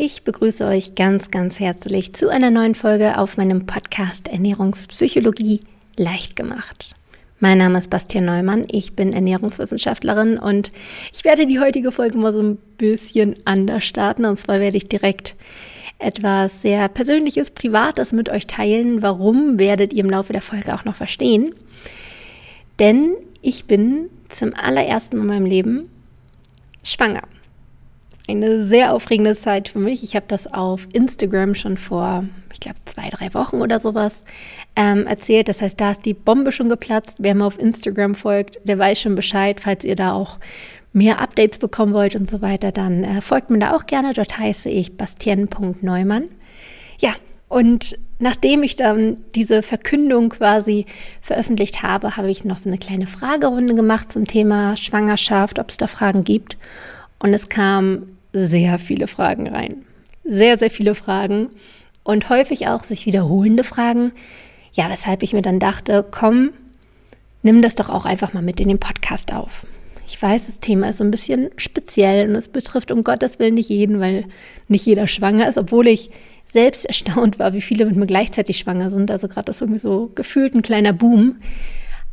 Ich begrüße euch ganz, ganz herzlich zu einer neuen Folge auf meinem Podcast Ernährungspsychologie leicht gemacht. Mein Name ist Bastian Neumann, ich bin Ernährungswissenschaftlerin und ich werde die heutige Folge mal so ein bisschen anders starten. Und zwar werde ich direkt etwas sehr Persönliches, Privates mit euch teilen. Warum werdet ihr im Laufe der Folge auch noch verstehen? Denn ich bin zum allerersten Mal in meinem Leben schwanger eine sehr aufregende Zeit für mich. Ich habe das auf Instagram schon vor, ich glaube, zwei, drei Wochen oder sowas ähm, erzählt. Das heißt, da ist die Bombe schon geplatzt. Wer mir auf Instagram folgt, der weiß schon Bescheid. Falls ihr da auch mehr Updates bekommen wollt und so weiter, dann äh, folgt mir da auch gerne. Dort heiße ich bastien.neumann. Ja, und nachdem ich dann diese Verkündung quasi veröffentlicht habe, habe ich noch so eine kleine Fragerunde gemacht zum Thema Schwangerschaft, ob es da Fragen gibt. Und es kam sehr viele Fragen rein. Sehr, sehr viele Fragen und häufig auch sich wiederholende Fragen. Ja, weshalb ich mir dann dachte, komm, nimm das doch auch einfach mal mit in den Podcast auf. Ich weiß, das Thema ist so ein bisschen speziell und es betrifft um Gottes Willen nicht jeden, weil nicht jeder schwanger ist, obwohl ich selbst erstaunt war, wie viele mit mir gleichzeitig schwanger sind. Also gerade das irgendwie so gefühlt ein kleiner Boom.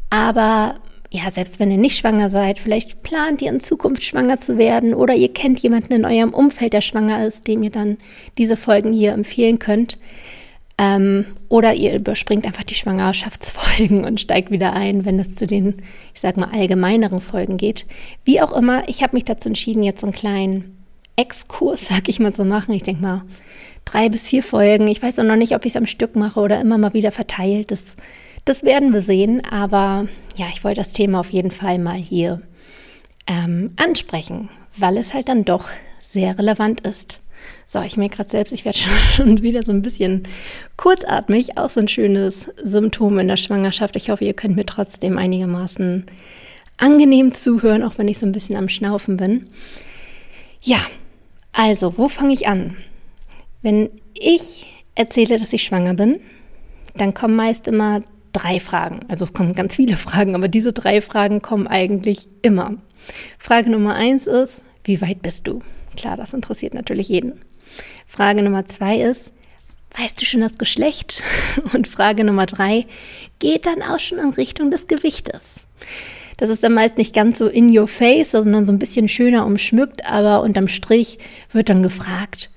Aber ja, selbst wenn ihr nicht schwanger seid, vielleicht plant ihr in Zukunft schwanger zu werden oder ihr kennt jemanden in eurem Umfeld, der schwanger ist, dem ihr dann diese Folgen hier empfehlen könnt. Ähm, oder ihr überspringt einfach die Schwangerschaftsfolgen und steigt wieder ein, wenn es zu den, ich sag mal, allgemeineren Folgen geht. Wie auch immer, ich habe mich dazu entschieden, jetzt so einen kleinen Exkurs, sag ich mal, zu machen. Ich denke mal, drei bis vier Folgen. Ich weiß auch noch nicht, ob ich es am Stück mache oder immer mal wieder verteilt. Das das werden wir sehen, aber ja, ich wollte das Thema auf jeden Fall mal hier ähm, ansprechen, weil es halt dann doch sehr relevant ist. So, ich merke gerade selbst, ich werde schon wieder so ein bisschen kurzatmig, auch so ein schönes Symptom in der Schwangerschaft. Ich hoffe, ihr könnt mir trotzdem einigermaßen angenehm zuhören, auch wenn ich so ein bisschen am Schnaufen bin. Ja, also, wo fange ich an? Wenn ich erzähle, dass ich schwanger bin, dann kommen meist immer drei Fragen. Also es kommen ganz viele Fragen, aber diese drei Fragen kommen eigentlich immer. Frage Nummer eins ist, wie weit bist du? Klar, das interessiert natürlich jeden. Frage Nummer zwei ist, weißt du schon das Geschlecht? Und Frage Nummer drei geht dann auch schon in Richtung des Gewichtes. Das ist dann meist nicht ganz so in your face, sondern so ein bisschen schöner umschmückt, aber unterm Strich wird dann gefragt,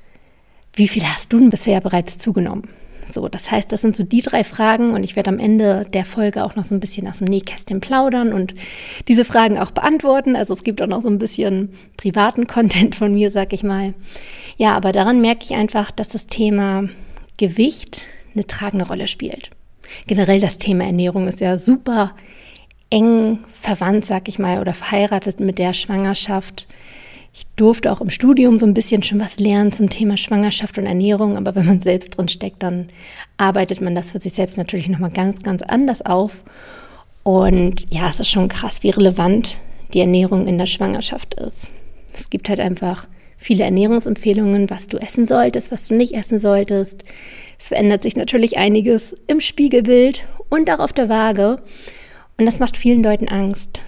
wie viel hast du denn bisher bereits zugenommen? So, das heißt, das sind so die drei Fragen und ich werde am Ende der Folge auch noch so ein bisschen aus dem Nähkästchen plaudern und diese Fragen auch beantworten. Also es gibt auch noch so ein bisschen privaten Content von mir, sag ich mal. Ja, aber daran merke ich einfach, dass das Thema Gewicht eine tragende Rolle spielt. Generell das Thema Ernährung ist ja super eng verwandt, sag ich mal, oder verheiratet mit der Schwangerschaft. Ich durfte auch im Studium so ein bisschen schon was lernen zum Thema Schwangerschaft und Ernährung, aber wenn man selbst drin steckt, dann arbeitet man das für sich selbst natürlich nochmal ganz, ganz anders auf. Und ja, es ist schon krass, wie relevant die Ernährung in der Schwangerschaft ist. Es gibt halt einfach viele Ernährungsempfehlungen, was du essen solltest, was du nicht essen solltest. Es verändert sich natürlich einiges im Spiegelbild und auch auf der Waage. Und das macht vielen Leuten Angst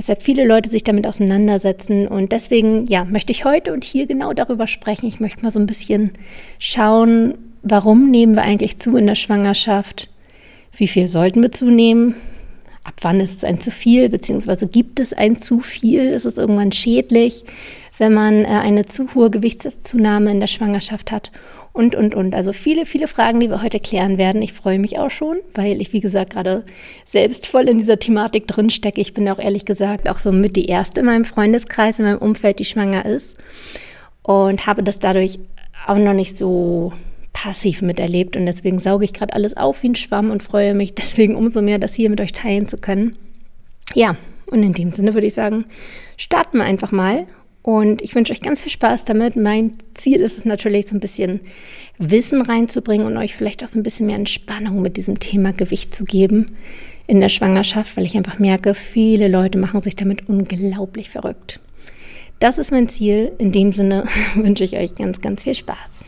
weshalb viele Leute sich damit auseinandersetzen. Und deswegen, ja, möchte ich heute und hier genau darüber sprechen. Ich möchte mal so ein bisschen schauen, warum nehmen wir eigentlich zu in der Schwangerschaft? Wie viel sollten wir zunehmen? Ab wann ist es ein zu viel, beziehungsweise gibt es ein zu viel? Ist es irgendwann schädlich, wenn man äh, eine zu hohe Gewichtszunahme in der Schwangerschaft hat? und, und, und. Also viele, viele Fragen, die wir heute klären werden. Ich freue mich auch schon, weil ich, wie gesagt, gerade selbst voll in dieser Thematik drin stecke. Ich bin auch ehrlich gesagt auch so mit die Erste in meinem Freundeskreis, in meinem Umfeld, die schwanger ist. Und habe das dadurch auch noch nicht so passiv miterlebt. Und deswegen sauge ich gerade alles auf wie ein Schwamm und freue mich deswegen umso mehr, das hier mit euch teilen zu können. Ja, und in dem Sinne würde ich sagen, starten wir einfach mal und ich wünsche euch ganz viel Spaß damit. Mein Ziel ist es natürlich, so ein bisschen Wissen reinzubringen und euch vielleicht auch so ein bisschen mehr Entspannung mit diesem Thema Gewicht zu geben in der Schwangerschaft, weil ich einfach merke, viele Leute machen sich damit unglaublich verrückt. Das ist mein Ziel. In dem Sinne wünsche ich euch ganz, ganz viel Spaß.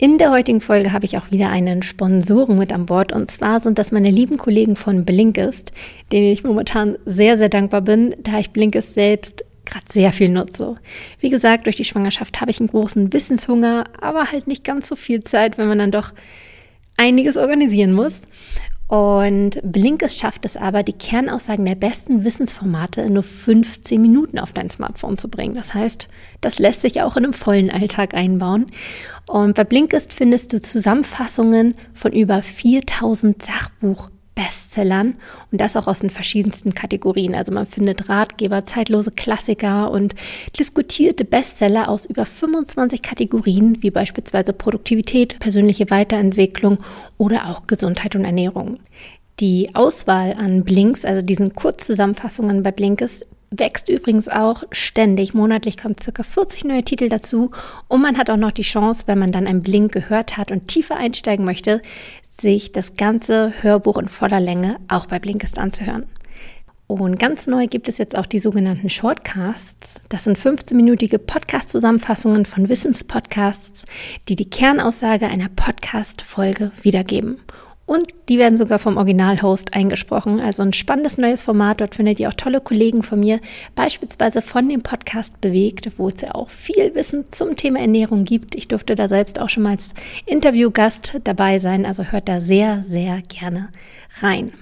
In der heutigen Folge habe ich auch wieder einen Sponsoren mit an Bord und zwar sind das meine lieben Kollegen von Blinkist, denen ich momentan sehr, sehr dankbar bin, da ich Blinkist selbst gerade sehr viel nutze. Wie gesagt, durch die Schwangerschaft habe ich einen großen Wissenshunger, aber halt nicht ganz so viel Zeit, wenn man dann doch einiges organisieren muss. Und Blinkist schafft es aber, die Kernaussagen der besten Wissensformate in nur 15 Minuten auf dein Smartphone zu bringen. Das heißt, das lässt sich auch in einem vollen Alltag einbauen. Und bei Blinkist findest du Zusammenfassungen von über 4000 Sachbuch Bestsellern und das auch aus den verschiedensten Kategorien. Also man findet Ratgeber, zeitlose Klassiker und diskutierte Bestseller aus über 25 Kategorien, wie beispielsweise Produktivität, persönliche Weiterentwicklung oder auch Gesundheit und Ernährung. Die Auswahl an Blinks, also diesen Kurzzusammenfassungen bei Blinkist, wächst übrigens auch ständig. Monatlich kommen circa 40 neue Titel dazu und man hat auch noch die Chance, wenn man dann einen Blink gehört hat und tiefer einsteigen möchte, sich das ganze Hörbuch in voller Länge auch bei Blinkist anzuhören. Und ganz neu gibt es jetzt auch die sogenannten Shortcasts. Das sind 15-minütige Podcast-Zusammenfassungen von Wissenspodcasts, die die Kernaussage einer Podcast-Folge wiedergeben. Und die werden sogar vom Originalhost eingesprochen. Also ein spannendes neues Format. Dort findet ihr auch tolle Kollegen von mir, beispielsweise von dem Podcast Bewegt, wo es ja auch viel Wissen zum Thema Ernährung gibt. Ich durfte da selbst auch schon mal als Interviewgast dabei sein. Also hört da sehr, sehr gerne rein.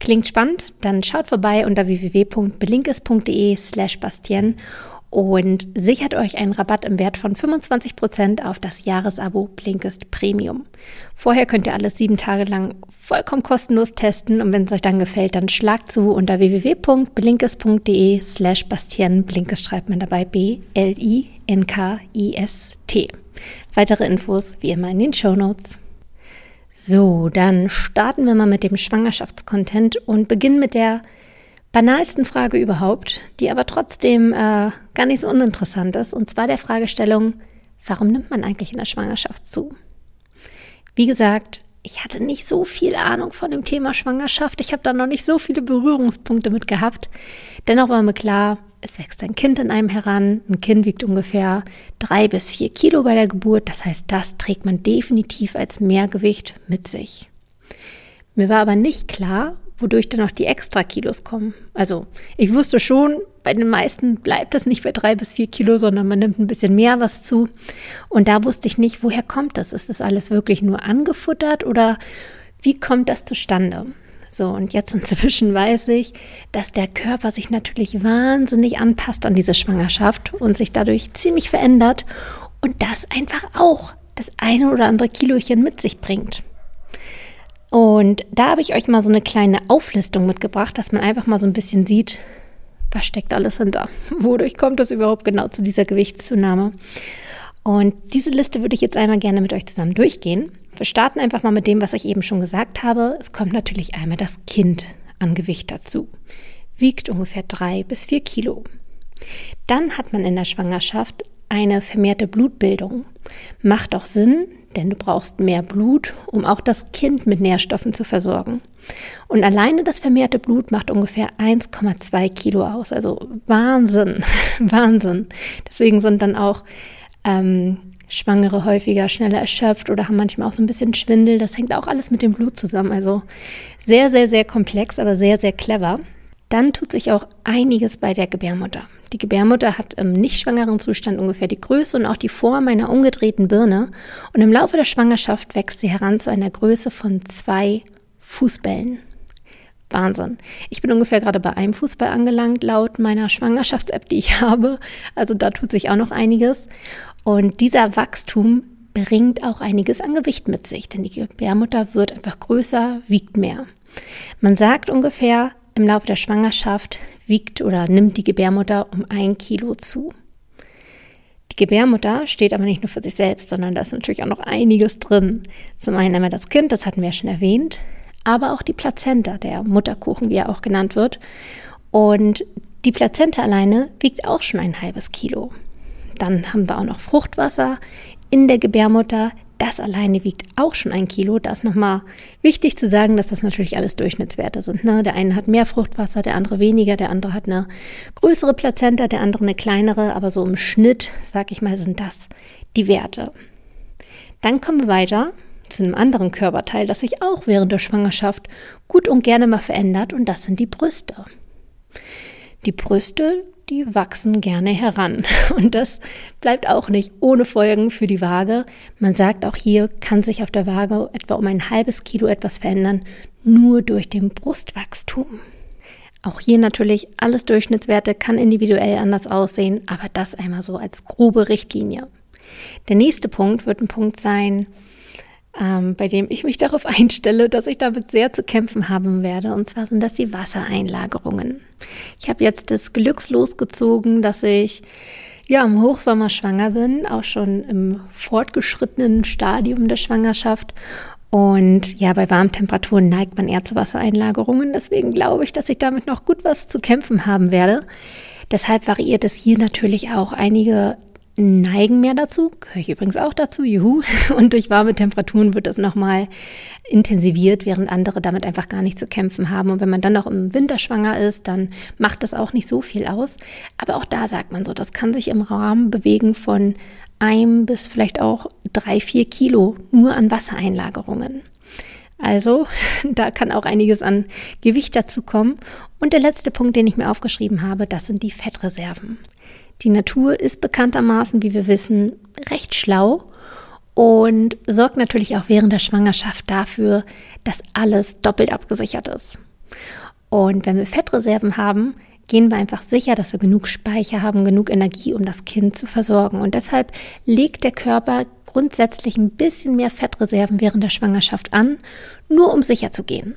Klingt spannend? Dann schaut vorbei unter www.belinkes.de slash Bastien und sichert euch einen Rabatt im Wert von 25% auf das Jahresabo Blinkist Premium. Vorher könnt ihr alles sieben Tage lang vollkommen kostenlos testen und wenn es euch dann gefällt, dann schlagt zu unter www.blinkist.de slash Bastien. Blinkist schreibt man dabei B-L-I-N-K-I-S-T. Weitere Infos wie immer in den Show Notes. So, dann starten wir mal mit dem Schwangerschaftscontent und beginnen mit der banalsten Frage überhaupt, die aber trotzdem äh, gar nicht so uninteressant ist, und zwar der Fragestellung, warum nimmt man eigentlich in der Schwangerschaft zu? Wie gesagt, ich hatte nicht so viel Ahnung von dem Thema Schwangerschaft. Ich habe da noch nicht so viele Berührungspunkte mit gehabt. Dennoch war mir klar, es wächst ein Kind in einem heran. Ein Kind wiegt ungefähr drei bis vier Kilo bei der Geburt. Das heißt, das trägt man definitiv als Mehrgewicht mit sich. Mir war aber nicht klar, wodurch dann auch die Extra-Kilos kommen. Also ich wusste schon, bei den meisten bleibt das nicht bei drei bis vier Kilo, sondern man nimmt ein bisschen mehr was zu. Und da wusste ich nicht, woher kommt das? Ist das alles wirklich nur angefuttert oder wie kommt das zustande? So, und jetzt inzwischen weiß ich, dass der Körper sich natürlich wahnsinnig anpasst an diese Schwangerschaft und sich dadurch ziemlich verändert und das einfach auch das eine oder andere Kilochen mit sich bringt. Und da habe ich euch mal so eine kleine Auflistung mitgebracht, dass man einfach mal so ein bisschen sieht, was steckt alles hinter? Wodurch kommt es überhaupt genau zu dieser Gewichtszunahme? Und diese Liste würde ich jetzt einmal gerne mit euch zusammen durchgehen. Wir starten einfach mal mit dem, was ich eben schon gesagt habe. Es kommt natürlich einmal das Kind an Gewicht dazu. Wiegt ungefähr drei bis vier Kilo. Dann hat man in der Schwangerschaft eine vermehrte Blutbildung. Macht auch Sinn, denn du brauchst mehr Blut, um auch das Kind mit Nährstoffen zu versorgen. Und alleine das vermehrte Blut macht ungefähr 1,2 Kilo aus. Also Wahnsinn, Wahnsinn. Deswegen sind dann auch ähm, Schwangere häufiger schneller erschöpft oder haben manchmal auch so ein bisschen Schwindel. Das hängt auch alles mit dem Blut zusammen. Also sehr, sehr, sehr komplex, aber sehr, sehr clever. Dann tut sich auch einiges bei der Gebärmutter. Die Gebärmutter hat im nicht schwangeren Zustand ungefähr die Größe und auch die Form einer umgedrehten Birne. Und im Laufe der Schwangerschaft wächst sie heran zu einer Größe von zwei Fußbällen. Wahnsinn. Ich bin ungefähr gerade bei einem Fußball angelangt, laut meiner Schwangerschafts-App, die ich habe. Also da tut sich auch noch einiges. Und dieser Wachstum bringt auch einiges an Gewicht mit sich, denn die Gebärmutter wird einfach größer, wiegt mehr. Man sagt ungefähr, im Laufe der Schwangerschaft wiegt oder nimmt die Gebärmutter um ein Kilo zu. Die Gebärmutter steht aber nicht nur für sich selbst, sondern da ist natürlich auch noch einiges drin. Zum einen einmal das Kind, das hatten wir ja schon erwähnt, aber auch die Plazenta, der Mutterkuchen, wie er auch genannt wird. Und die Plazenta alleine wiegt auch schon ein halbes Kilo. Dann haben wir auch noch Fruchtwasser in der Gebärmutter. Das alleine wiegt auch schon ein Kilo. Da ist nochmal wichtig zu sagen, dass das natürlich alles Durchschnittswerte sind. Ne? Der eine hat mehr Fruchtwasser, der andere weniger, der andere hat eine größere Plazenta, der andere eine kleinere, aber so im Schnitt, sag ich mal, sind das die Werte. Dann kommen wir weiter zu einem anderen Körperteil, das sich auch während der Schwangerschaft gut und gerne mal verändert, und das sind die Brüste. Die Brüste, die wachsen gerne heran. Und das bleibt auch nicht ohne Folgen für die Waage. Man sagt auch hier kann sich auf der Waage etwa um ein halbes Kilo etwas verändern, nur durch den Brustwachstum. Auch hier natürlich alles Durchschnittswerte kann individuell anders aussehen, aber das einmal so als grobe Richtlinie. Der nächste Punkt wird ein Punkt sein, ähm, bei dem ich mich darauf einstelle, dass ich damit sehr zu kämpfen haben werde. Und zwar sind das die Wassereinlagerungen. Ich habe jetzt das Glücks losgezogen, dass ich ja im Hochsommer schwanger bin, auch schon im fortgeschrittenen Stadium der Schwangerschaft. Und ja, bei warmen Temperaturen neigt man eher zu Wassereinlagerungen. Deswegen glaube ich, dass ich damit noch gut was zu kämpfen haben werde. Deshalb variiert es hier natürlich auch. Einige neigen mehr dazu, gehöre ich übrigens auch dazu, juhu. Und durch warme Temperaturen wird das nochmal intensiviert, während andere damit einfach gar nicht zu kämpfen haben. Und wenn man dann noch im Winter schwanger ist, dann macht das auch nicht so viel aus. Aber auch da sagt man so, das kann sich im Rahmen bewegen von ein bis vielleicht auch drei, vier Kilo nur an Wassereinlagerungen. Also da kann auch einiges an Gewicht dazu kommen. Und der letzte Punkt, den ich mir aufgeschrieben habe, das sind die Fettreserven. Die Natur ist bekanntermaßen, wie wir wissen, recht schlau und sorgt natürlich auch während der Schwangerschaft dafür, dass alles doppelt abgesichert ist. Und wenn wir Fettreserven haben, gehen wir einfach sicher, dass wir genug Speicher haben, genug Energie, um das Kind zu versorgen. Und deshalb legt der Körper grundsätzlich ein bisschen mehr Fettreserven während der Schwangerschaft an, nur um sicher zu gehen.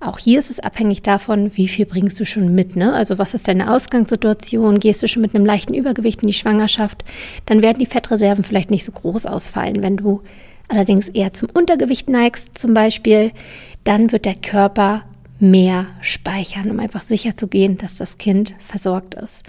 Auch hier ist es abhängig davon, wie viel bringst du schon mit. Ne? Also was ist deine Ausgangssituation? Gehst du schon mit einem leichten Übergewicht in die Schwangerschaft? Dann werden die Fettreserven vielleicht nicht so groß ausfallen. Wenn du allerdings eher zum Untergewicht neigst zum Beispiel, dann wird der Körper mehr speichern, um einfach sicher zu gehen, dass das Kind versorgt ist.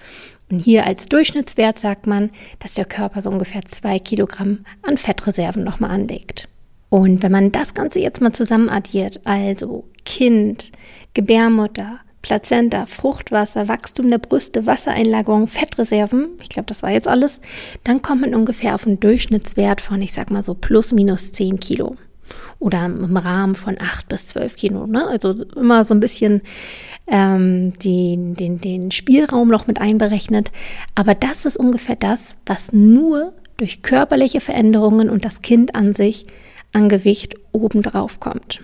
Und hier als Durchschnittswert sagt man, dass der Körper so ungefähr zwei Kilogramm an Fettreserven nochmal anlegt. Und wenn man das Ganze jetzt mal zusammen addiert, also Kind, Gebärmutter, Plazenta, Fruchtwasser, Wachstum der Brüste, Wassereinlagerung, Fettreserven, ich glaube, das war jetzt alles, dann kommt man ungefähr auf einen Durchschnittswert von, ich sag mal so, plus minus 10 Kilo. Oder im Rahmen von 8 bis 12 Kilo. Ne? Also immer so ein bisschen ähm, den, den, den Spielraum noch mit einberechnet. Aber das ist ungefähr das, was nur durch körperliche Veränderungen und das Kind an sich an Gewicht obendrauf kommt.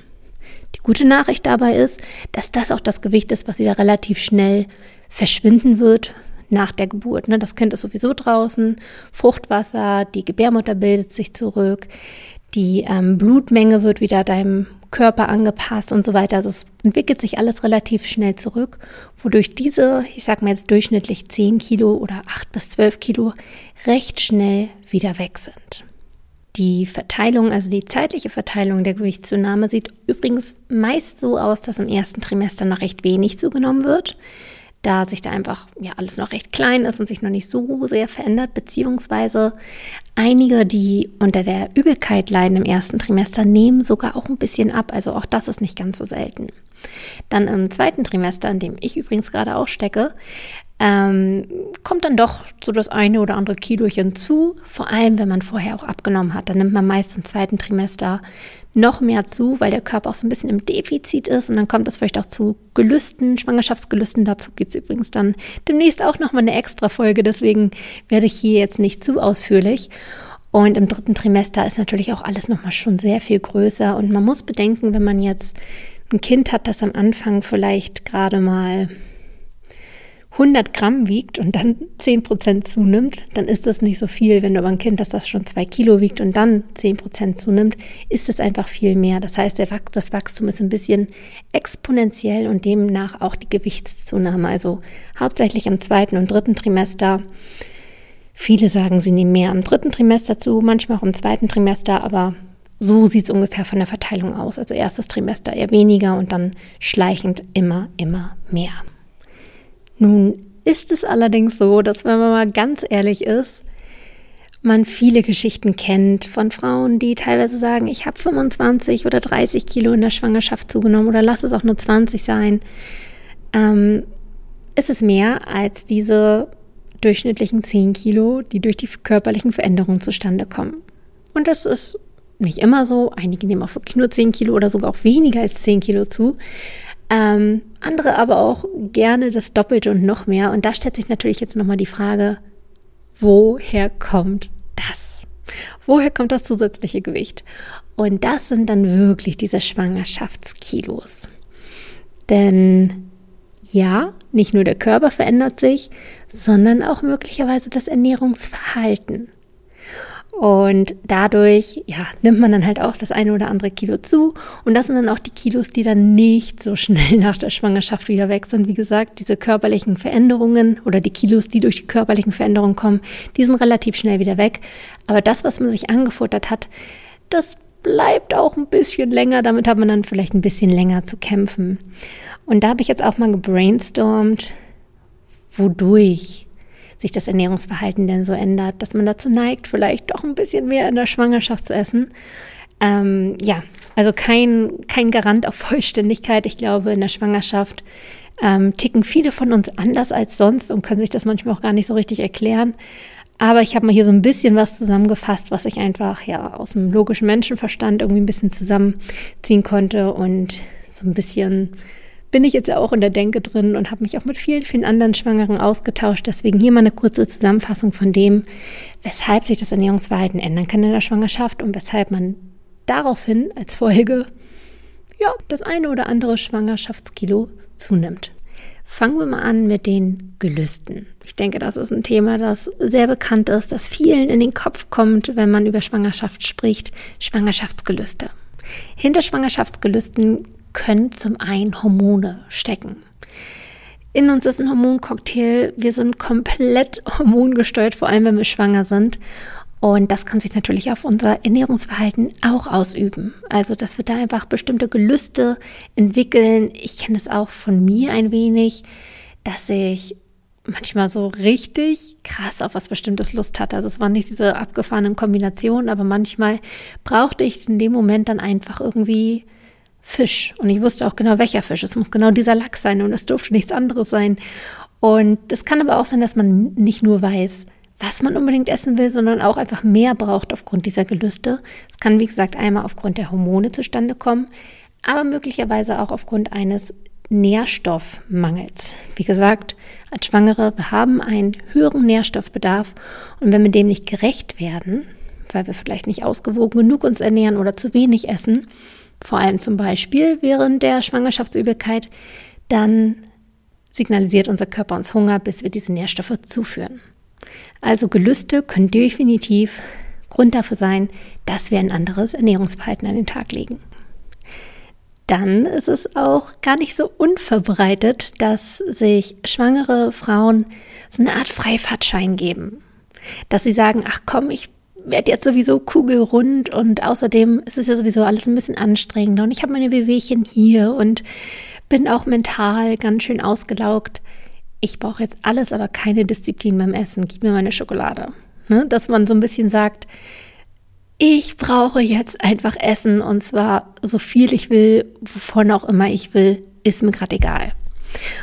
Die gute Nachricht dabei ist, dass das auch das Gewicht ist, was wieder relativ schnell verschwinden wird nach der Geburt. Ne? Das Kind ist sowieso draußen, Fruchtwasser, die Gebärmutter bildet sich zurück, die ähm, Blutmenge wird wieder deinem Körper angepasst und so weiter. Also es entwickelt sich alles relativ schnell zurück, wodurch diese, ich sag mal jetzt durchschnittlich 10 Kilo oder 8 bis 12 Kilo, recht schnell wieder weg sind. Die Verteilung, also die zeitliche Verteilung der Gewichtszunahme sieht übrigens meist so aus, dass im ersten Trimester noch recht wenig zugenommen wird, da sich da einfach ja alles noch recht klein ist und sich noch nicht so sehr verändert, beziehungsweise einige, die unter der Übelkeit leiden im ersten Trimester, nehmen sogar auch ein bisschen ab. Also auch das ist nicht ganz so selten. Dann im zweiten Trimester, in dem ich übrigens gerade auch stecke, ähm, kommt dann doch so das eine oder andere Kilochen zu. Vor allem, wenn man vorher auch abgenommen hat. Dann nimmt man meist im zweiten Trimester noch mehr zu, weil der Körper auch so ein bisschen im Defizit ist. Und dann kommt es vielleicht auch zu Gelüsten, Schwangerschaftsgelüsten. Dazu gibt es übrigens dann demnächst auch nochmal eine extra Folge. Deswegen werde ich hier jetzt nicht zu ausführlich. Und im dritten Trimester ist natürlich auch alles nochmal schon sehr viel größer. Und man muss bedenken, wenn man jetzt ein Kind hat, das am Anfang vielleicht gerade mal 100 Gramm wiegt und dann 10 Prozent zunimmt, dann ist das nicht so viel. Wenn du aber ein Kind hast, das schon 2 Kilo wiegt und dann 10 Prozent zunimmt, ist es einfach viel mehr. Das heißt, das Wachstum ist ein bisschen exponentiell und demnach auch die Gewichtszunahme. Also hauptsächlich im zweiten und dritten Trimester. Viele sagen, sie nehmen mehr im dritten Trimester zu, manchmal auch im zweiten Trimester, aber so sieht es ungefähr von der Verteilung aus. Also erstes Trimester eher weniger und dann schleichend immer, immer mehr. Nun ist es allerdings so, dass wenn man mal ganz ehrlich ist, man viele Geschichten kennt von Frauen, die teilweise sagen, ich habe 25 oder 30 Kilo in der Schwangerschaft zugenommen oder lass es auch nur 20 sein. Ähm, es ist mehr als diese durchschnittlichen 10 Kilo, die durch die körperlichen Veränderungen zustande kommen. Und das ist nicht immer so. Einige nehmen auch wirklich nur 10 Kilo oder sogar auch weniger als 10 Kilo zu. Ähm, andere aber auch gerne das Doppelte und noch mehr. Und da stellt sich natürlich jetzt nochmal die Frage, woher kommt das? Woher kommt das zusätzliche Gewicht? Und das sind dann wirklich diese Schwangerschaftskilos. Denn ja, nicht nur der Körper verändert sich, sondern auch möglicherweise das Ernährungsverhalten. Und dadurch, ja, nimmt man dann halt auch das eine oder andere Kilo zu. Und das sind dann auch die Kilos, die dann nicht so schnell nach der Schwangerschaft wieder weg sind. Wie gesagt, diese körperlichen Veränderungen oder die Kilos, die durch die körperlichen Veränderungen kommen, die sind relativ schnell wieder weg. Aber das, was man sich angefuttert hat, das bleibt auch ein bisschen länger. Damit hat man dann vielleicht ein bisschen länger zu kämpfen. Und da habe ich jetzt auch mal gebrainstormt, wodurch sich das Ernährungsverhalten denn so ändert, dass man dazu neigt, vielleicht doch ein bisschen mehr in der Schwangerschaft zu essen. Ähm, ja, also kein, kein Garant auf Vollständigkeit. Ich glaube, in der Schwangerschaft ähm, ticken viele von uns anders als sonst und können sich das manchmal auch gar nicht so richtig erklären. Aber ich habe mal hier so ein bisschen was zusammengefasst, was ich einfach ja aus dem logischen Menschenverstand irgendwie ein bisschen zusammenziehen konnte und so ein bisschen bin ich jetzt ja auch in der Denke drin und habe mich auch mit vielen, vielen anderen Schwangeren ausgetauscht. Deswegen hier mal eine kurze Zusammenfassung von dem, weshalb sich das Ernährungsverhalten ändern kann in der Schwangerschaft und weshalb man daraufhin als Folge ja, das eine oder andere Schwangerschaftskilo zunimmt. Fangen wir mal an mit den Gelüsten. Ich denke, das ist ein Thema, das sehr bekannt ist, das vielen in den Kopf kommt, wenn man über Schwangerschaft spricht. Schwangerschaftsgelüste. Hinter Schwangerschaftsgelüsten können zum einen Hormone stecken. In uns ist ein Hormoncocktail. Wir sind komplett hormongesteuert, vor allem wenn wir schwanger sind. Und das kann sich natürlich auf unser Ernährungsverhalten auch ausüben. Also, dass wir da einfach bestimmte Gelüste entwickeln. Ich kenne es auch von mir ein wenig, dass ich manchmal so richtig krass auf was Bestimmtes Lust hatte. Also es waren nicht diese abgefahrenen Kombinationen, aber manchmal brauchte ich in dem Moment dann einfach irgendwie Fisch. Und ich wusste auch genau, welcher Fisch. Es muss genau dieser Lachs sein und es durfte nichts anderes sein. Und es kann aber auch sein, dass man nicht nur weiß, was man unbedingt essen will, sondern auch einfach mehr braucht aufgrund dieser Gelüste. Es kann, wie gesagt, einmal aufgrund der Hormone zustande kommen, aber möglicherweise auch aufgrund eines Nährstoffmangels. Wie gesagt, als Schwangere, wir haben einen höheren Nährstoffbedarf und wenn wir dem nicht gerecht werden, weil wir vielleicht nicht ausgewogen genug uns ernähren oder zu wenig essen, vor allem zum Beispiel während der Schwangerschaftsübelkeit, dann signalisiert unser Körper uns Hunger, bis wir diese Nährstoffe zuführen. Also Gelüste können definitiv Grund dafür sein, dass wir ein anderes Ernährungsverhalten an den Tag legen. Dann ist es auch gar nicht so unverbreitet, dass sich schwangere Frauen so eine Art Freifahrtschein geben. Dass sie sagen, ach komm, ich werde jetzt sowieso kugelrund und außerdem ist es ja sowieso alles ein bisschen anstrengender und ich habe meine Wehwehchen hier und bin auch mental ganz schön ausgelaugt. Ich brauche jetzt alles, aber keine Disziplin beim Essen. Gib mir meine Schokolade. Ne? Dass man so ein bisschen sagt, ich brauche jetzt einfach Essen und zwar so viel ich will, wovon auch immer ich will, ist mir gerade egal.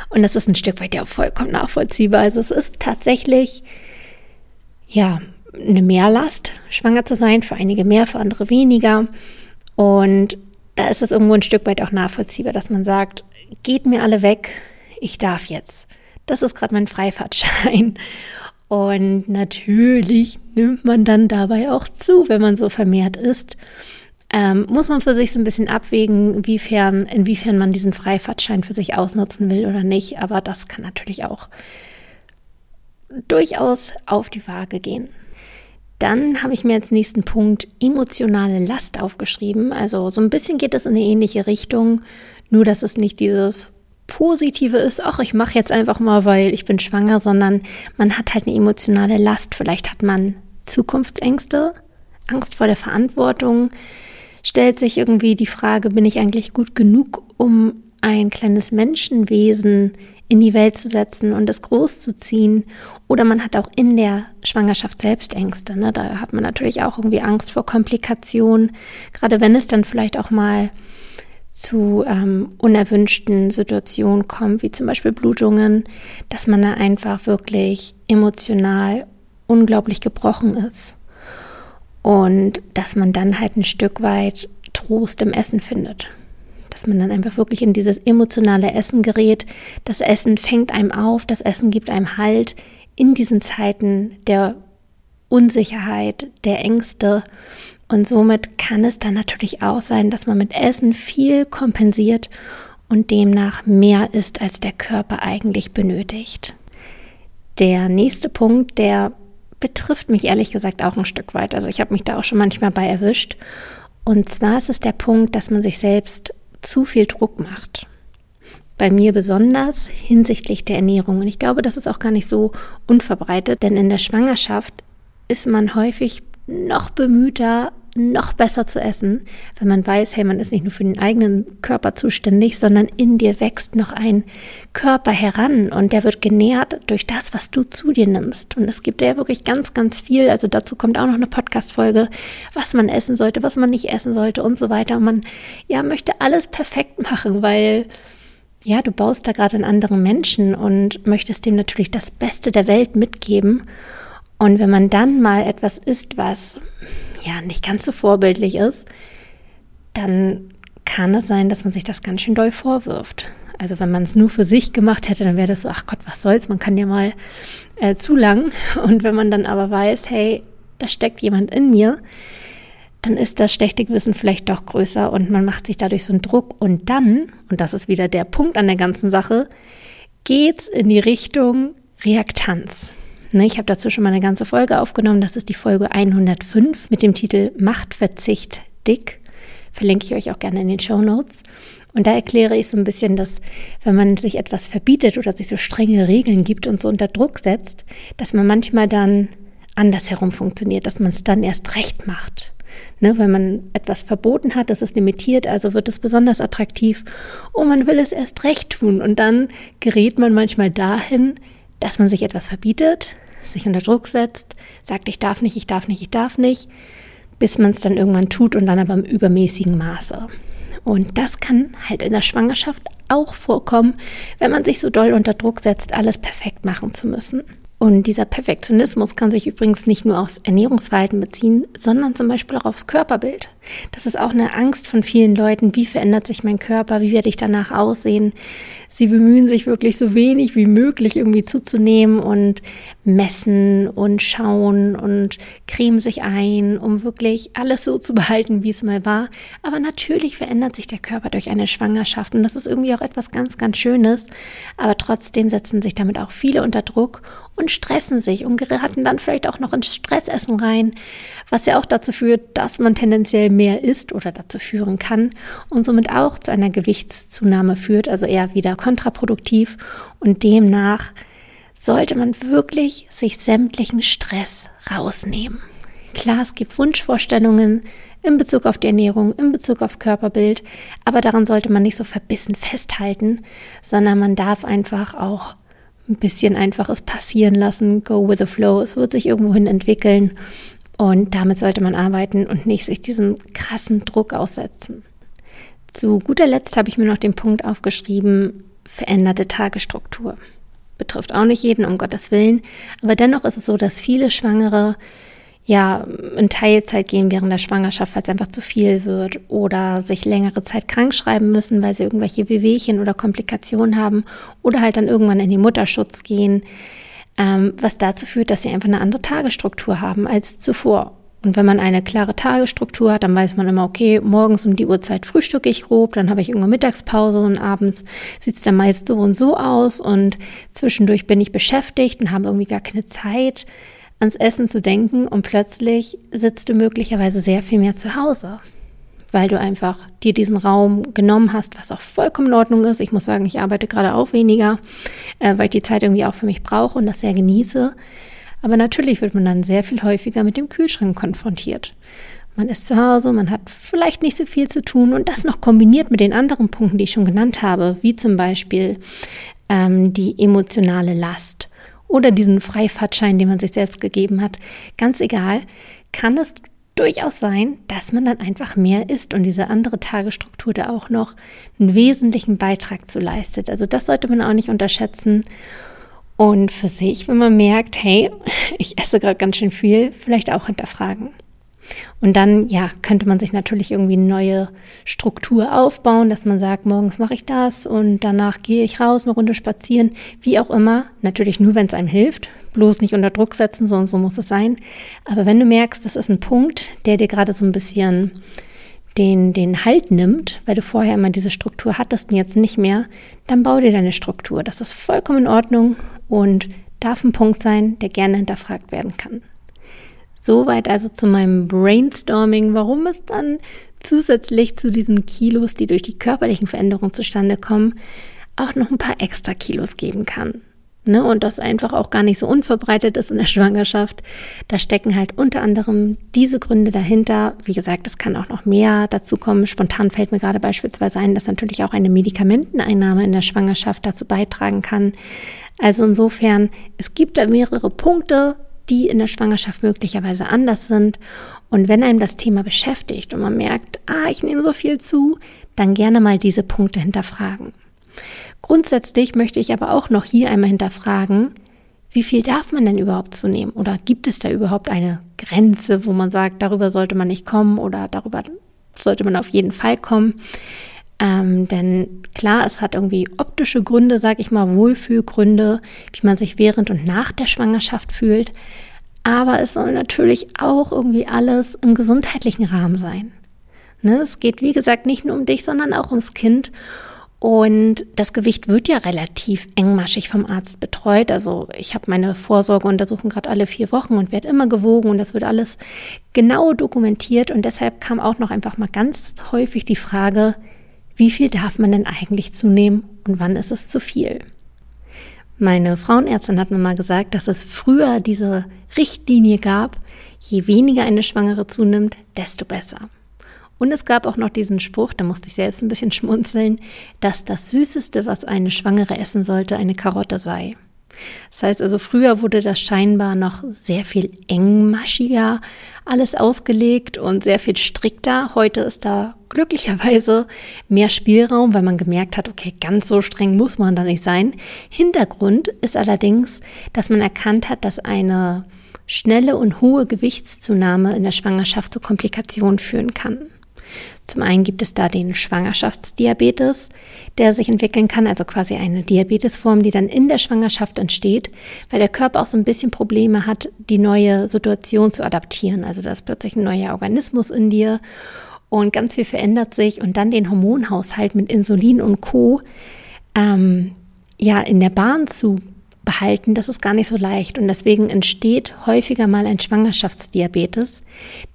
Und das ist ein Stück weit ja vollkommen nachvollziehbar. Also es ist tatsächlich, ja, eine Mehrlast, schwanger zu sein, für einige mehr, für andere weniger. Und da ist es irgendwo ein Stück weit auch nachvollziehbar, dass man sagt, geht mir alle weg, ich darf jetzt. Das ist gerade mein Freifahrtschein. Und natürlich nimmt man dann dabei auch zu, wenn man so vermehrt ist. Ähm, muss man für sich so ein bisschen abwägen, inwiefern, inwiefern man diesen Freifahrtschein für sich ausnutzen will oder nicht. Aber das kann natürlich auch durchaus auf die Waage gehen. Dann habe ich mir als nächsten Punkt emotionale Last aufgeschrieben. Also so ein bisschen geht es in eine ähnliche Richtung, nur dass es nicht dieses Positive ist, ach, ich mache jetzt einfach mal, weil ich bin schwanger, sondern man hat halt eine emotionale Last. Vielleicht hat man Zukunftsängste, Angst vor der Verantwortung, stellt sich irgendwie die Frage, bin ich eigentlich gut genug, um ein kleines Menschenwesen in die Welt zu setzen und es groß zu ziehen. Oder man hat auch in der Schwangerschaft selbst Ängste. Ne? Da hat man natürlich auch irgendwie Angst vor Komplikationen, gerade wenn es dann vielleicht auch mal zu ähm, unerwünschten Situationen kommt, wie zum Beispiel Blutungen, dass man da einfach wirklich emotional unglaublich gebrochen ist. Und dass man dann halt ein Stück weit Trost im Essen findet. Dass man dann einfach wirklich in dieses emotionale Essen gerät. Das Essen fängt einem auf, das Essen gibt einem Halt in diesen Zeiten der Unsicherheit, der Ängste. Und somit kann es dann natürlich auch sein, dass man mit Essen viel kompensiert und demnach mehr isst, als der Körper eigentlich benötigt. Der nächste Punkt, der betrifft mich ehrlich gesagt auch ein Stück weit. Also ich habe mich da auch schon manchmal bei erwischt. Und zwar ist es der Punkt, dass man sich selbst zu viel Druck macht. Bei mir besonders hinsichtlich der Ernährung. Und ich glaube, das ist auch gar nicht so unverbreitet, denn in der Schwangerschaft ist man häufig noch bemühter, noch besser zu essen, wenn man weiß, hey, man ist nicht nur für den eigenen Körper zuständig, sondern in dir wächst noch ein Körper heran und der wird genährt durch das, was du zu dir nimmst. Und es gibt ja wirklich ganz, ganz viel. Also dazu kommt auch noch eine Podcast-Folge, was man essen sollte, was man nicht essen sollte und so weiter. Und man, ja, möchte alles perfekt machen, weil ja, du baust da gerade einen anderen Menschen und möchtest dem natürlich das Beste der Welt mitgeben. Und wenn man dann mal etwas isst, was ja nicht ganz so vorbildlich ist, dann kann es sein, dass man sich das ganz schön doll vorwirft. Also wenn man es nur für sich gemacht hätte, dann wäre das so, ach Gott, was soll's, man kann ja mal äh, zu lang. Und wenn man dann aber weiß, hey, da steckt jemand in mir, dann ist das schlechte Gewissen vielleicht doch größer und man macht sich dadurch so einen Druck. Und dann, und das ist wieder der Punkt an der ganzen Sache, geht's in die Richtung Reaktanz. Ne, ich habe dazu schon mal eine ganze Folge aufgenommen. Das ist die Folge 105 mit dem Titel Machtverzicht dick. Verlinke ich euch auch gerne in den Show Notes. Und da erkläre ich so ein bisschen, dass wenn man sich etwas verbietet oder sich so strenge Regeln gibt und so unter Druck setzt, dass man manchmal dann andersherum funktioniert, dass man es dann erst recht macht. Ne, wenn man etwas verboten hat, das ist limitiert, also wird es besonders attraktiv und man will es erst recht tun. Und dann gerät man manchmal dahin, dass man sich etwas verbietet, sich unter Druck setzt, sagt, ich darf nicht, ich darf nicht, ich darf nicht, bis man es dann irgendwann tut und dann aber im übermäßigen Maße. Und das kann halt in der Schwangerschaft auch vorkommen, wenn man sich so doll unter Druck setzt, alles perfekt machen zu müssen. Und dieser Perfektionismus kann sich übrigens nicht nur aufs Ernährungsverhalten beziehen, sondern zum Beispiel auch aufs Körperbild. Das ist auch eine Angst von vielen Leuten. Wie verändert sich mein Körper? Wie werde ich danach aussehen? Sie bemühen sich wirklich so wenig wie möglich irgendwie zuzunehmen und messen und schauen und cremen sich ein, um wirklich alles so zu behalten, wie es mal war. Aber natürlich verändert sich der Körper durch eine Schwangerschaft und das ist irgendwie auch etwas ganz, ganz Schönes. Aber trotzdem setzen sich damit auch viele unter Druck und stressen sich und geraten dann vielleicht auch noch ins Stressessen rein, was ja auch dazu führt, dass man tendenziell mehr isst oder dazu führen kann und somit auch zu einer Gewichtszunahme führt, also eher wieder kontraproduktiv und demnach sollte man wirklich sich sämtlichen Stress rausnehmen. Klar, es gibt Wunschvorstellungen in Bezug auf die Ernährung, in Bezug aufs Körperbild, aber daran sollte man nicht so verbissen festhalten, sondern man darf einfach auch ein bisschen einfach es passieren lassen, go with the flow. Es wird sich irgendwohin entwickeln und damit sollte man arbeiten und nicht sich diesem krassen Druck aussetzen. Zu guter Letzt habe ich mir noch den Punkt aufgeschrieben, veränderte Tagesstruktur. Betrifft auch nicht jeden, um Gottes Willen, aber dennoch ist es so, dass viele Schwangere ja, in Teilzeit gehen während der Schwangerschaft, weil es einfach zu viel wird oder sich längere Zeit krank schreiben müssen, weil sie irgendwelche Wehwehchen oder Komplikationen haben oder halt dann irgendwann in den Mutterschutz gehen, ähm, was dazu führt, dass sie einfach eine andere Tagesstruktur haben als zuvor. Und wenn man eine klare Tagesstruktur hat, dann weiß man immer, okay, morgens um die Uhrzeit frühstücke ich grob, dann habe ich irgendwann Mittagspause und abends sieht es dann meist so und so aus und zwischendurch bin ich beschäftigt und habe irgendwie gar keine Zeit ans Essen zu denken und plötzlich sitzt du möglicherweise sehr viel mehr zu Hause, weil du einfach dir diesen Raum genommen hast, was auch vollkommen in Ordnung ist. Ich muss sagen, ich arbeite gerade auch weniger, äh, weil ich die Zeit irgendwie auch für mich brauche und das sehr genieße. Aber natürlich wird man dann sehr viel häufiger mit dem Kühlschrank konfrontiert. Man ist zu Hause, man hat vielleicht nicht so viel zu tun und das noch kombiniert mit den anderen Punkten, die ich schon genannt habe, wie zum Beispiel ähm, die emotionale Last oder diesen Freifahrtschein, den man sich selbst gegeben hat, ganz egal, kann es durchaus sein, dass man dann einfach mehr isst und diese andere Tagesstruktur da auch noch einen wesentlichen Beitrag zu leistet. Also das sollte man auch nicht unterschätzen. Und für sich, wenn man merkt, hey, ich esse gerade ganz schön viel, vielleicht auch hinterfragen. Und dann, ja, könnte man sich natürlich irgendwie eine neue Struktur aufbauen, dass man sagt, morgens mache ich das und danach gehe ich raus, eine Runde spazieren, wie auch immer. Natürlich nur, wenn es einem hilft. Bloß nicht unter Druck setzen, so und so muss es sein. Aber wenn du merkst, das ist ein Punkt, der dir gerade so ein bisschen den, den Halt nimmt, weil du vorher immer diese Struktur hattest und jetzt nicht mehr, dann bau dir deine Struktur. Das ist vollkommen in Ordnung und darf ein Punkt sein, der gerne hinterfragt werden kann. Soweit also zu meinem Brainstorming, warum es dann zusätzlich zu diesen Kilos, die durch die körperlichen Veränderungen zustande kommen, auch noch ein paar extra Kilos geben kann. Ne, und das einfach auch gar nicht so unverbreitet ist in der Schwangerschaft. Da stecken halt unter anderem diese Gründe dahinter. Wie gesagt, es kann auch noch mehr dazu kommen. Spontan fällt mir gerade beispielsweise ein, dass natürlich auch eine Medikamenteneinnahme in der Schwangerschaft dazu beitragen kann. Also insofern, es gibt da mehrere Punkte, die in der Schwangerschaft möglicherweise anders sind. Und wenn einem das Thema beschäftigt und man merkt, ah, ich nehme so viel zu, dann gerne mal diese Punkte hinterfragen. Grundsätzlich möchte ich aber auch noch hier einmal hinterfragen, wie viel darf man denn überhaupt zunehmen? Oder gibt es da überhaupt eine Grenze, wo man sagt, darüber sollte man nicht kommen oder darüber sollte man auf jeden Fall kommen? Ähm, denn klar, es hat irgendwie optische Gründe, sag ich mal, Wohlfühlgründe, wie man sich während und nach der Schwangerschaft fühlt. Aber es soll natürlich auch irgendwie alles im gesundheitlichen Rahmen sein. Ne? Es geht, wie gesagt, nicht nur um dich, sondern auch ums Kind. Und das Gewicht wird ja relativ engmaschig vom Arzt betreut. Also ich habe meine Vorsorgeuntersuchung gerade alle vier Wochen und werde immer gewogen und das wird alles genau dokumentiert. Und deshalb kam auch noch einfach mal ganz häufig die Frage, wie viel darf man denn eigentlich zunehmen und wann ist es zu viel? Meine Frauenärztin hat mir mal gesagt, dass es früher diese Richtlinie gab, je weniger eine Schwangere zunimmt, desto besser. Und es gab auch noch diesen Spruch, da musste ich selbst ein bisschen schmunzeln, dass das Süßeste, was eine Schwangere essen sollte, eine Karotte sei. Das heißt also, früher wurde das scheinbar noch sehr viel engmaschiger alles ausgelegt und sehr viel strikter. Heute ist da glücklicherweise mehr Spielraum, weil man gemerkt hat, okay, ganz so streng muss man da nicht sein. Hintergrund ist allerdings, dass man erkannt hat, dass eine schnelle und hohe Gewichtszunahme in der Schwangerschaft zu Komplikationen führen kann. Zum einen gibt es da den Schwangerschaftsdiabetes, der sich entwickeln kann, also quasi eine Diabetesform, die dann in der Schwangerschaft entsteht, weil der Körper auch so ein bisschen Probleme hat, die neue Situation zu adaptieren. Also da ist plötzlich ein neuer Organismus in dir und ganz viel verändert sich und dann den Hormonhaushalt mit Insulin und Co. Ähm, ja in der Bahn zu behalten, das ist gar nicht so leicht und deswegen entsteht häufiger mal ein Schwangerschaftsdiabetes,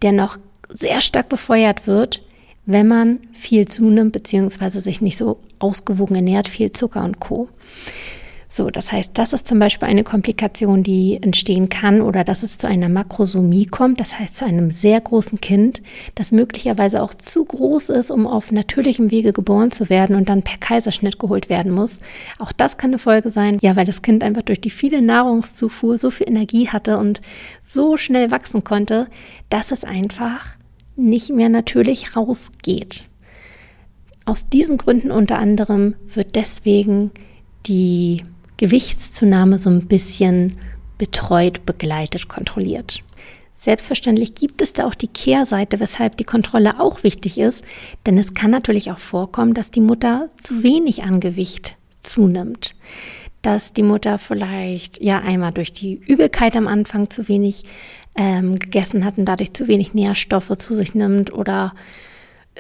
der noch sehr stark befeuert wird, wenn man viel zunimmt beziehungsweise sich nicht so ausgewogen ernährt, viel Zucker und Co. So, das heißt, das ist zum Beispiel eine Komplikation, die entstehen kann oder dass es zu einer Makrosomie kommt, das heißt zu einem sehr großen Kind, das möglicherweise auch zu groß ist, um auf natürlichem Wege geboren zu werden und dann per Kaiserschnitt geholt werden muss. Auch das kann eine Folge sein, ja, weil das Kind einfach durch die viele Nahrungszufuhr so viel Energie hatte und so schnell wachsen konnte, dass es einfach nicht mehr natürlich rausgeht. Aus diesen Gründen unter anderem wird deswegen die Gewichtszunahme so ein bisschen betreut, begleitet, kontrolliert. Selbstverständlich gibt es da auch die Kehrseite, weshalb die Kontrolle auch wichtig ist, denn es kann natürlich auch vorkommen, dass die Mutter zu wenig an Gewicht zunimmt. Dass die Mutter vielleicht ja einmal durch die Übelkeit am Anfang zu wenig ähm, gegessen hat und dadurch zu wenig Nährstoffe zu sich nimmt oder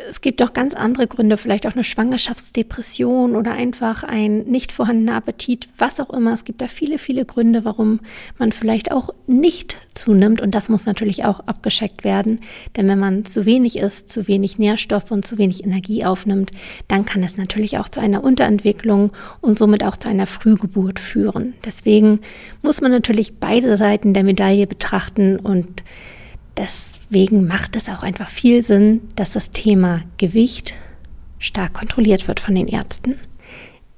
es gibt auch ganz andere Gründe, vielleicht auch eine Schwangerschaftsdepression oder einfach ein nicht vorhandener Appetit, was auch immer. Es gibt da viele, viele Gründe, warum man vielleicht auch nicht zunimmt. Und das muss natürlich auch abgescheckt werden. Denn wenn man zu wenig isst, zu wenig Nährstoffe und zu wenig Energie aufnimmt, dann kann es natürlich auch zu einer Unterentwicklung und somit auch zu einer Frühgeburt führen. Deswegen muss man natürlich beide Seiten der Medaille betrachten und Deswegen macht es auch einfach viel Sinn, dass das Thema Gewicht stark kontrolliert wird von den Ärzten.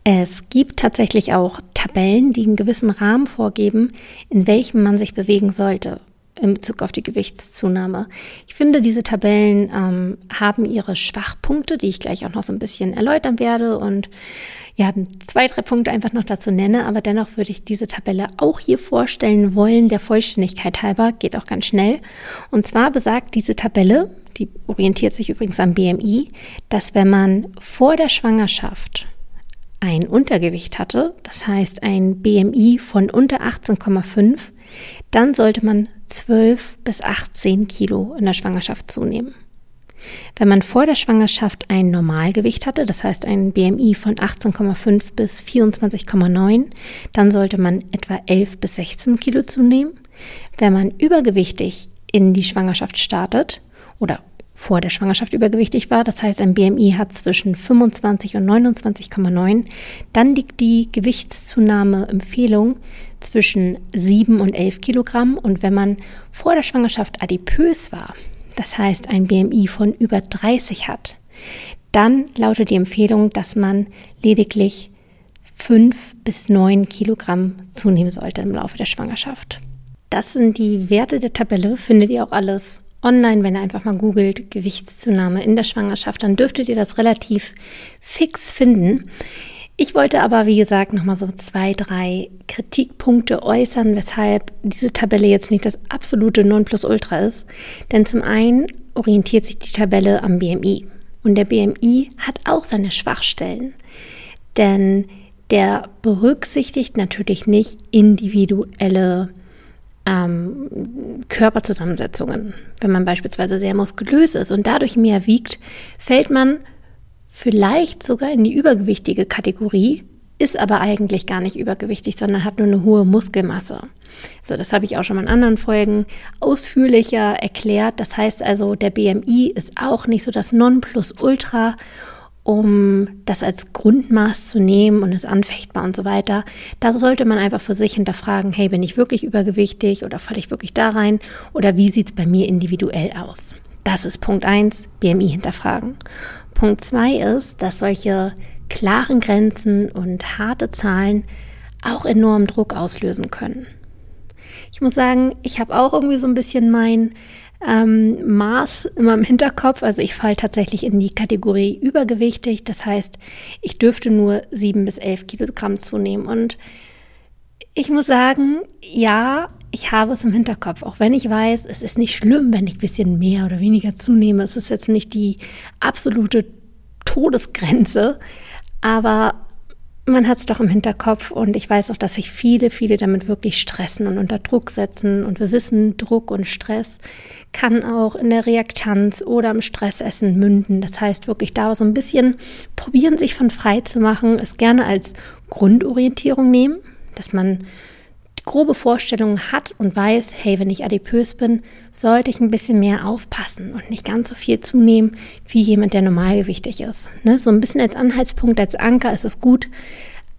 Es gibt tatsächlich auch Tabellen, die einen gewissen Rahmen vorgeben, in welchem man sich bewegen sollte. In Bezug auf die Gewichtszunahme. Ich finde, diese Tabellen ähm, haben ihre Schwachpunkte, die ich gleich auch noch so ein bisschen erläutern werde und ja, zwei, drei Punkte einfach noch dazu nenne, aber dennoch würde ich diese Tabelle auch hier vorstellen wollen, der Vollständigkeit halber, geht auch ganz schnell. Und zwar besagt diese Tabelle, die orientiert sich übrigens am BMI, dass wenn man vor der Schwangerschaft ein Untergewicht hatte, das heißt ein BMI von unter 18,5, dann sollte man 12 bis 18 Kilo in der Schwangerschaft zunehmen. Wenn man vor der Schwangerschaft ein Normalgewicht hatte, das heißt ein BMI von 18,5 bis 24,9, dann sollte man etwa 11 bis 16 Kilo zunehmen. Wenn man übergewichtig in die Schwangerschaft startet oder vor der Schwangerschaft übergewichtig war, das heißt ein BMI hat zwischen 25 und 29,9, dann liegt die Gewichtszunahmeempfehlung zwischen 7 und 11 Kilogramm. Und wenn man vor der Schwangerschaft adipös war, das heißt ein BMI von über 30 hat, dann lautet die Empfehlung, dass man lediglich 5 bis 9 Kilogramm zunehmen sollte im Laufe der Schwangerschaft. Das sind die Werte der Tabelle, findet ihr auch alles online, wenn ihr einfach mal googelt, Gewichtszunahme in der Schwangerschaft, dann dürftet ihr das relativ fix finden. Ich wollte aber, wie gesagt, nochmal so zwei, drei Kritikpunkte äußern, weshalb diese Tabelle jetzt nicht das absolute Nonplusultra ist. Denn zum einen orientiert sich die Tabelle am BMI. Und der BMI hat auch seine Schwachstellen. Denn der berücksichtigt natürlich nicht individuelle ähm, Körperzusammensetzungen. Wenn man beispielsweise sehr muskulös ist und dadurch mehr wiegt, fällt man vielleicht sogar in die übergewichtige Kategorie, ist aber eigentlich gar nicht übergewichtig, sondern hat nur eine hohe Muskelmasse. So, das habe ich auch schon mal in anderen Folgen ausführlicher erklärt. Das heißt also, der BMI ist auch nicht so das Nonplusultra, um das als Grundmaß zu nehmen und ist anfechtbar und so weiter. Da sollte man einfach für sich hinterfragen, hey, bin ich wirklich übergewichtig oder falle ich wirklich da rein oder wie sieht es bei mir individuell aus? Das ist Punkt 1, BMI hinterfragen. Punkt 2 ist, dass solche klaren Grenzen und harte Zahlen auch enorm Druck auslösen können. Ich muss sagen, ich habe auch irgendwie so ein bisschen mein ähm, Maß immer im Hinterkopf. Also ich falle tatsächlich in die Kategorie übergewichtig. Das heißt, ich dürfte nur 7 bis 11 Kilogramm zunehmen. Und ich muss sagen, ja, ich habe es im Hinterkopf, auch wenn ich weiß, es ist nicht schlimm, wenn ich ein bisschen mehr oder weniger zunehme. Es ist jetzt nicht die absolute Todesgrenze, aber man hat es doch im Hinterkopf und ich weiß auch, dass sich viele, viele damit wirklich stressen und unter Druck setzen. Und wir wissen, Druck und Stress kann auch in der Reaktanz oder im Stressessen münden. Das heißt, wirklich da so ein bisschen probieren, sich von frei zu machen, es gerne als Grundorientierung nehmen, dass man grobe Vorstellungen hat und weiß, hey, wenn ich adipös bin, sollte ich ein bisschen mehr aufpassen und nicht ganz so viel zunehmen wie jemand, der normalgewichtig ist. Ne? So ein bisschen als Anhaltspunkt, als Anker ist es gut,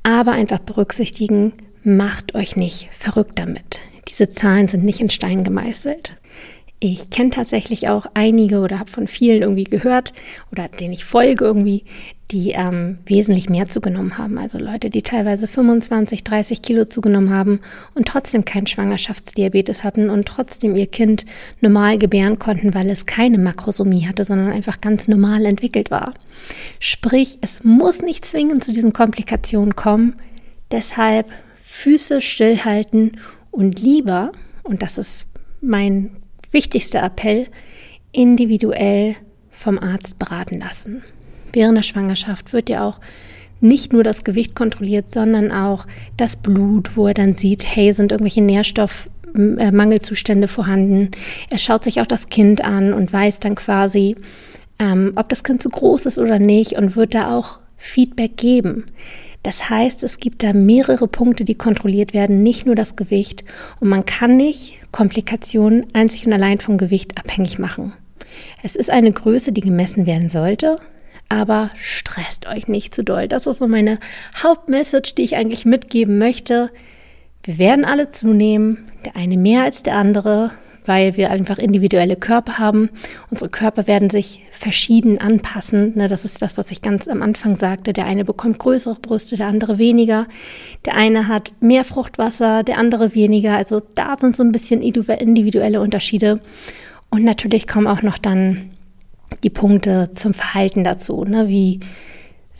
aber einfach berücksichtigen, macht euch nicht verrückt damit. Diese Zahlen sind nicht in Stein gemeißelt. Ich kenne tatsächlich auch einige oder habe von vielen irgendwie gehört oder denen ich folge irgendwie, die ähm, wesentlich mehr zugenommen haben. Also Leute, die teilweise 25, 30 Kilo zugenommen haben und trotzdem keinen Schwangerschaftsdiabetes hatten und trotzdem ihr Kind normal gebären konnten, weil es keine Makrosomie hatte, sondern einfach ganz normal entwickelt war. Sprich, es muss nicht zwingend zu diesen Komplikationen kommen. Deshalb Füße stillhalten und lieber, und das ist mein wichtigster Appell, individuell vom Arzt beraten lassen. Während der Schwangerschaft wird ja auch nicht nur das Gewicht kontrolliert, sondern auch das Blut, wo er dann sieht, hey, sind irgendwelche Nährstoffmangelzustände vorhanden. Er schaut sich auch das Kind an und weiß dann quasi, ähm, ob das Kind zu groß ist oder nicht und wird da auch Feedback geben. Das heißt, es gibt da mehrere Punkte, die kontrolliert werden, nicht nur das Gewicht. Und man kann nicht Komplikationen einzig und allein vom Gewicht abhängig machen. Es ist eine Größe, die gemessen werden sollte, aber stresst euch nicht zu doll. Das ist so meine Hauptmessage, die ich eigentlich mitgeben möchte. Wir werden alle zunehmen, der eine mehr als der andere, weil wir einfach individuelle Körper haben. Unsere Körper werden sich verschieden anpassen. Ne, das ist das, was ich ganz am Anfang sagte. Der eine bekommt größere Brüste, der andere weniger. Der eine hat mehr Fruchtwasser, der andere weniger. Also da sind so ein bisschen individuelle Unterschiede. Und natürlich kommen auch noch dann die Punkte zum Verhalten dazu, ne, wie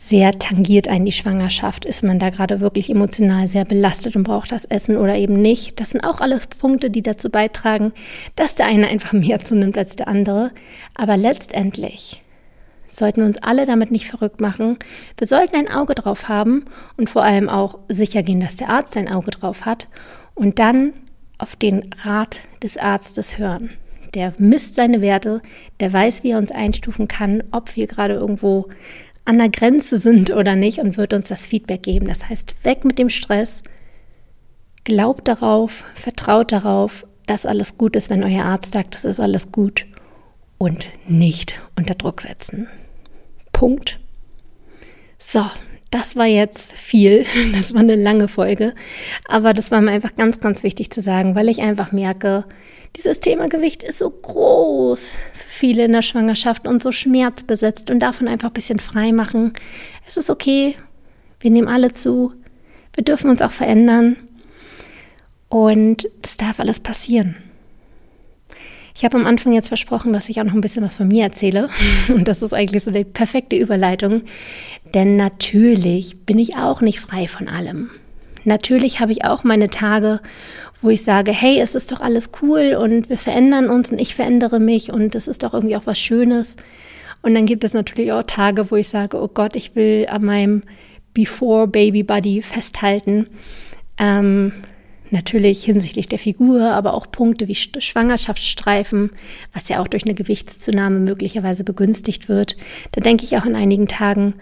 sehr tangiert einen die Schwangerschaft? Ist man da gerade wirklich emotional sehr belastet und braucht das Essen oder eben nicht? Das sind auch alles Punkte, die dazu beitragen, dass der eine einfach mehr zunimmt als der andere. Aber letztendlich sollten uns alle damit nicht verrückt machen. Wir sollten ein Auge drauf haben und vor allem auch sicher gehen, dass der Arzt ein Auge drauf hat und dann auf den Rat des Arztes hören. Der misst seine Werte, der weiß, wie er uns einstufen kann, ob wir gerade irgendwo an der Grenze sind oder nicht und wird uns das Feedback geben. Das heißt, weg mit dem Stress, glaubt darauf, vertraut darauf, dass alles gut ist, wenn euer Arzt sagt, das ist alles gut und nicht unter Druck setzen. Punkt. So, das war jetzt viel. Das war eine lange Folge. Aber das war mir einfach ganz, ganz wichtig zu sagen, weil ich einfach merke, dieses Thema Gewicht ist so groß für viele in der Schwangerschaft und so schmerzbesetzt und davon einfach ein bisschen frei machen. Es ist okay. Wir nehmen alle zu. Wir dürfen uns auch verändern. Und das darf alles passieren. Ich habe am Anfang jetzt versprochen, dass ich auch noch ein bisschen was von mir erzähle. Und das ist eigentlich so die perfekte Überleitung. Denn natürlich bin ich auch nicht frei von allem. Natürlich habe ich auch meine Tage, wo ich sage, hey, es ist doch alles cool und wir verändern uns und ich verändere mich und es ist doch irgendwie auch was Schönes. Und dann gibt es natürlich auch Tage, wo ich sage, oh Gott, ich will an meinem Before Baby Buddy festhalten. Ähm, natürlich hinsichtlich der Figur, aber auch Punkte wie Schwangerschaftsstreifen, was ja auch durch eine Gewichtszunahme möglicherweise begünstigt wird. Da denke ich auch in einigen Tagen,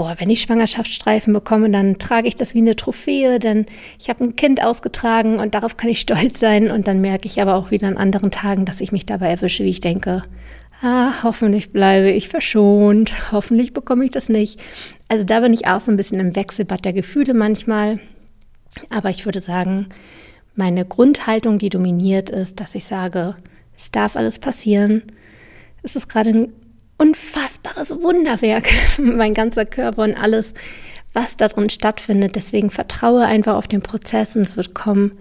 boah, wenn ich Schwangerschaftsstreifen bekomme, dann trage ich das wie eine Trophäe, denn ich habe ein Kind ausgetragen und darauf kann ich stolz sein. Und dann merke ich aber auch wieder an anderen Tagen, dass ich mich dabei erwische, wie ich denke, ah, hoffentlich bleibe ich verschont, hoffentlich bekomme ich das nicht. Also da bin ich auch so ein bisschen im Wechselbad der Gefühle manchmal. Aber ich würde sagen, meine Grundhaltung, die dominiert ist, dass ich sage, es darf alles passieren. Es ist gerade ein unfassbares Wunderwerk, mein ganzer Körper und alles, was da drin stattfindet. Deswegen vertraue einfach auf den Prozess und es wird kommen,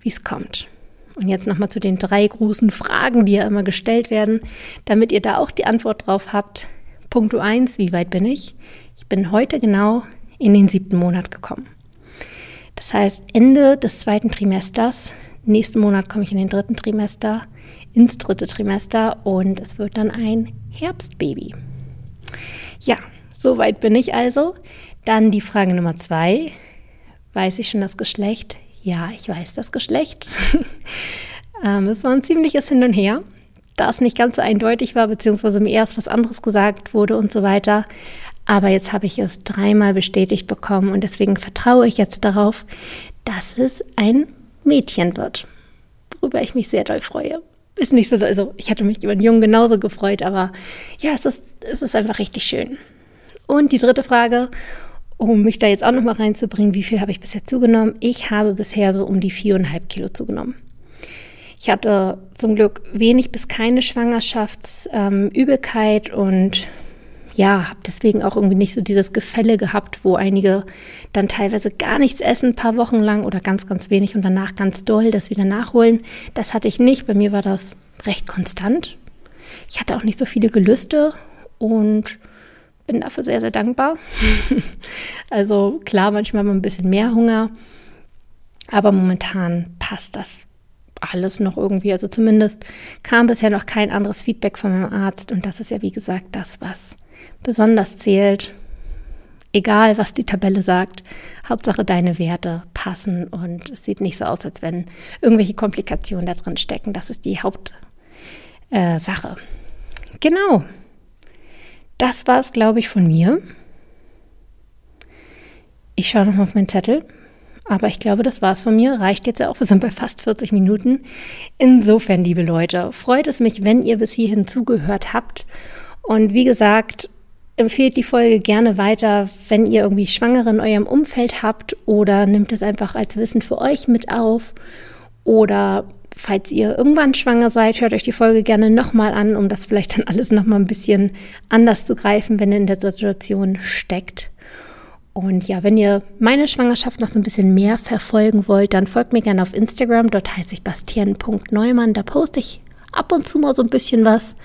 wie es kommt. Und jetzt nochmal zu den drei großen Fragen, die ja immer gestellt werden, damit ihr da auch die Antwort drauf habt. Punkt 1, wie weit bin ich? Ich bin heute genau in den siebten Monat gekommen. Das heißt, Ende des zweiten Trimesters, nächsten Monat komme ich in den dritten Trimester, ins dritte Trimester und es wird dann ein Herbstbaby. Ja, soweit bin ich also. Dann die Frage Nummer zwei. Weiß ich schon das Geschlecht? Ja, ich weiß das Geschlecht. ähm, es war ein ziemliches Hin und Her, da es nicht ganz so eindeutig war, beziehungsweise mir erst was anderes gesagt wurde und so weiter. Aber jetzt habe ich es dreimal bestätigt bekommen und deswegen vertraue ich jetzt darauf, dass es ein Mädchen wird, worüber ich mich sehr doll freue ist nicht so, also ich hatte mich über den Jungen genauso gefreut, aber ja, es ist, es ist einfach richtig schön. Und die dritte Frage, um mich da jetzt auch nochmal reinzubringen, wie viel habe ich bisher zugenommen? Ich habe bisher so um die viereinhalb Kilo zugenommen. Ich hatte zum Glück wenig bis keine Schwangerschaftsübelkeit ähm, und ja, habe deswegen auch irgendwie nicht so dieses Gefälle gehabt, wo einige dann teilweise gar nichts essen, ein paar Wochen lang oder ganz, ganz wenig und danach ganz doll das wieder nachholen. Das hatte ich nicht. Bei mir war das recht konstant. Ich hatte auch nicht so viele Gelüste und bin dafür sehr, sehr dankbar. also klar, manchmal wir ein bisschen mehr Hunger, aber momentan passt das alles noch irgendwie. Also zumindest kam bisher noch kein anderes Feedback von meinem Arzt und das ist ja wie gesagt das, was besonders zählt, egal was die Tabelle sagt, Hauptsache deine Werte passen und es sieht nicht so aus, als wenn irgendwelche Komplikationen da drin stecken. Das ist die Hauptsache. Äh, genau. Das war es, glaube ich, von mir. Ich schaue nochmal auf meinen Zettel. Aber ich glaube, das war es von mir. Reicht jetzt ja auch. Wir sind bei fast 40 Minuten. Insofern, liebe Leute, freut es mich, wenn ihr bis hierhin zugehört habt. Und wie gesagt, empfehlt die Folge gerne weiter, wenn ihr irgendwie Schwangere in eurem Umfeld habt oder nimmt es einfach als Wissen für euch mit auf oder falls ihr irgendwann schwanger seid, hört euch die Folge gerne nochmal an, um das vielleicht dann alles nochmal ein bisschen anders zu greifen, wenn ihr in der Situation steckt. Und ja, wenn ihr meine Schwangerschaft noch so ein bisschen mehr verfolgen wollt, dann folgt mir gerne auf Instagram. Dort heiße ich bastian.neumann. Da poste ich ab und zu mal so ein bisschen was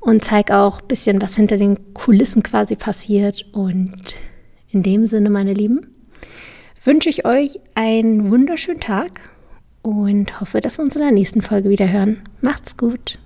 und zeige auch ein bisschen, was hinter den Kulissen quasi passiert. Und in dem Sinne, meine Lieben, wünsche ich euch einen wunderschönen Tag und hoffe, dass wir uns in der nächsten Folge wieder hören. Macht's gut!